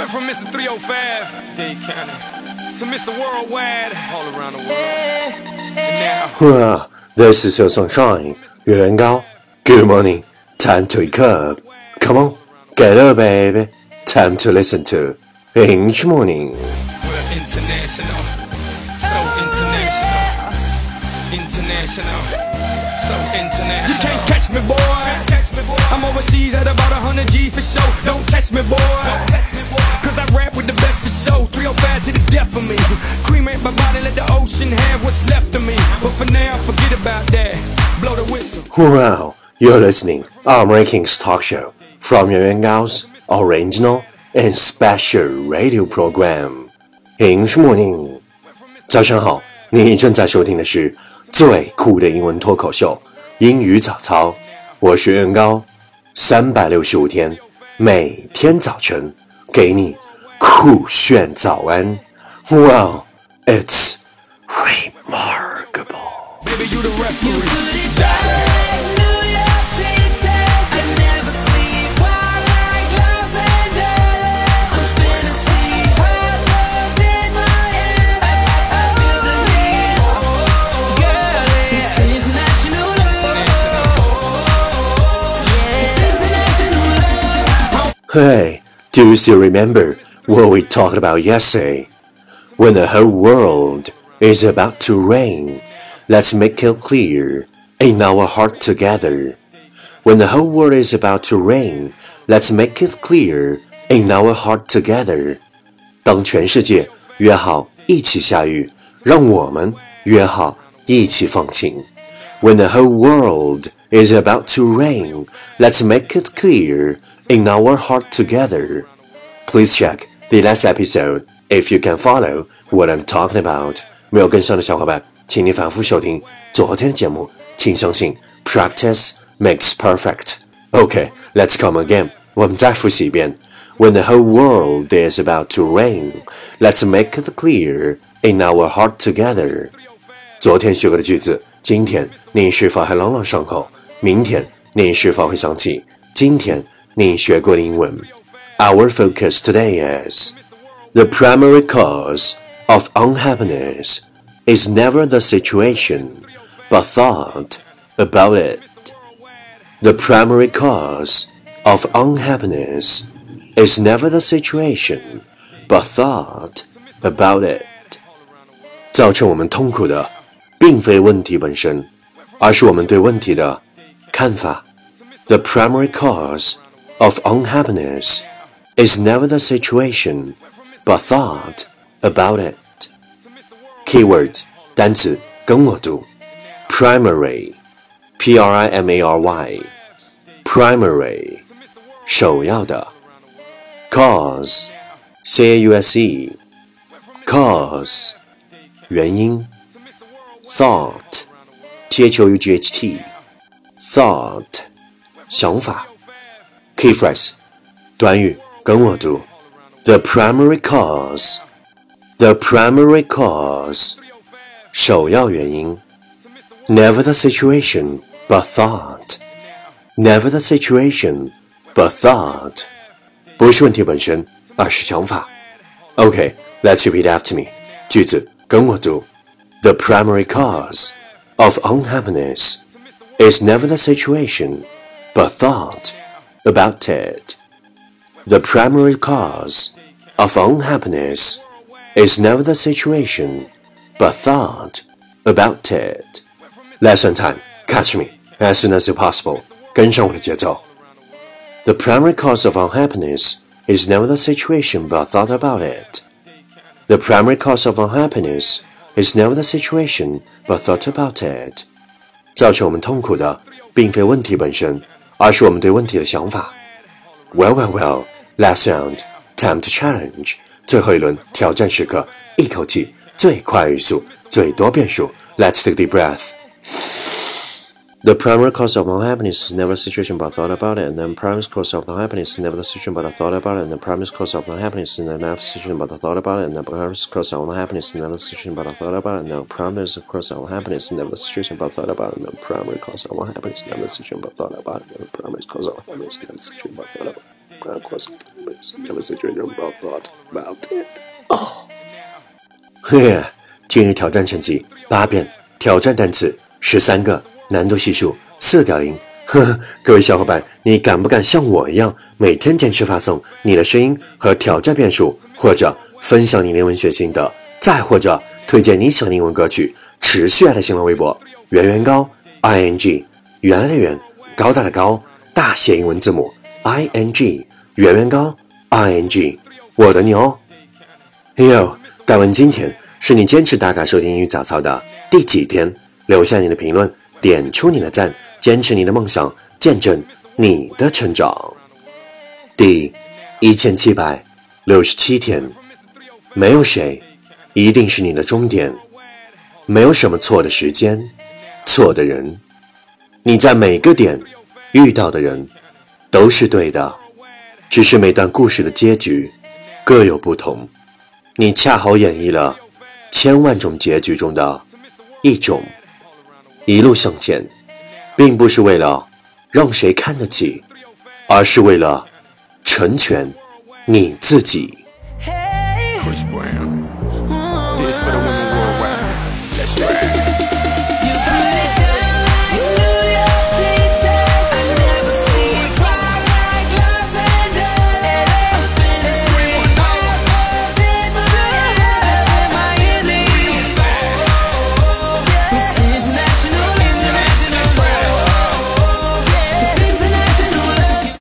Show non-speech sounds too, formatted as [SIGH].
Went from Mr. 305, Dade County, to Mr. Worldwide, all around the world. And now, this is your sunshine, 元高. Good morning, time to wake up. Come on, get up, baby. Time to listen to each morning. We're international, so oh, international, international. So international. You can't catch me, boy. I'm overseas at about 100 G for show. Don't test me, boy. Cause I rap with the best for show. 305 to the death of me. Cremate my body, let the ocean have what's left of me. But for now, forget about that. Blow the whistle. Well, you're listening our rankings talk show from 月圆高's original and special radio program English Morning. 早上好，你正在收听的是 最酷的英文脱口秀英语早操。我是袁高，三百六十五天，每天早晨给你酷炫早安。Wow, it's remarkable. Hey, do you still remember what we talked about yesterday? When the whole world is about to rain, let's make it clear in our heart together. When the whole world is about to rain, let's make it clear in our heart together. 当全世界约好一起下雨，让我们约好一起放晴。 When the whole world is about to rain, let's make it clear in our heart together. Please check the last episode if you can follow what I'm talking about. 没有跟上的小伙伴，请你反复收听昨天的节目。请相信，practice makes perfect. Okay, let's come again. 我们再复习一遍。When the whole world is about to rain, let's make it clear in our heart together. 昨天学过的句子，今天你是否还朗朗上口？明天你是否会想起今天你学过的英文？Our focus today is the primary cause of unhappiness is never the situation, but thought about it. The primary cause of unhappiness is never the situation, but thought about it. 造成我们痛苦的， 并非问题本身，而是我们对问题的看法。The primary cause of unhappiness is never the situation, but thought about it. Keywords 单词跟我读，primary, p-r-i-m-a-r-y, primary 首要的，cause, c-a-u-s-e, cause 原因 ，thought, t-h-o-u-g-h-t, thought 想法，key phrase 短语跟我读，the primary cause, the primary cause 首要原因，never the situation but thought, never the situation but thought 不是问题本身，而是想法。Okay, let's repeat after me. 句子跟我读。 The primary cause of unhappiness is never the situation, but thought about it. The primary cause of unhappiness is never the situation, but thought about it. Lesson time. Catch me as soon as possible. 跟上我的节奏。The primary cause of unhappiness is never the situation, but thought about it. The primary cause of unhappiness is never the situation, but thought about it. 造成我们痛苦的，并非问题本身，而是我们对问题的想法。Well, well, well. Last round, time to challenge. 最后一轮挑战时刻，一口气最快语速，最多变数。Let's take a deep breath. The primary cause of unhappiness is never the situation but thought about it, and the primary cause of unhappiness is never the situation but I thought about it, and the primary cause of unhappiness is never the situation but I thought about it, and the primary cause of unhappiness is never the situation but I thought about it, and the primary cause of unhappiness is never the situation but I thought about it, and the primary cause of unhappiness is never the situation but I thought about it, and the primary cause of unhappiness is never the situation but I thought about it. Of course, never such a number thought about it. 哦，嘿，今日挑战成绩八遍，挑战单词十三个， [LAUGHS] 难度系数四点零。呵呵，各位小伙伴，你敢不敢像我一样，每天坚持发送你的声音和挑战遍数，或者分享你英文学心得，再或者推荐你喜欢的英文歌曲，持续爱的新浪微博圆圆高 i n g 原来的圆高大的高大写英文字母 i n g 圆圆高 i n g 我的牛。哟，敢问今天是你坚持打卡收听英语早操的第几天？留下你的评论，点出你的赞，坚持你的梦想，见证你的成长。第一千七百六十七天，没有谁一定是你的终点，没有什么错的时间，错的人，你在每个点遇到的人都是对的，只是每段故事的结局各有不同。你恰好演绎了千万种结局中的一种。一路向前并不是为了让谁看得起而是为了成全你自己。Chris brown. Let's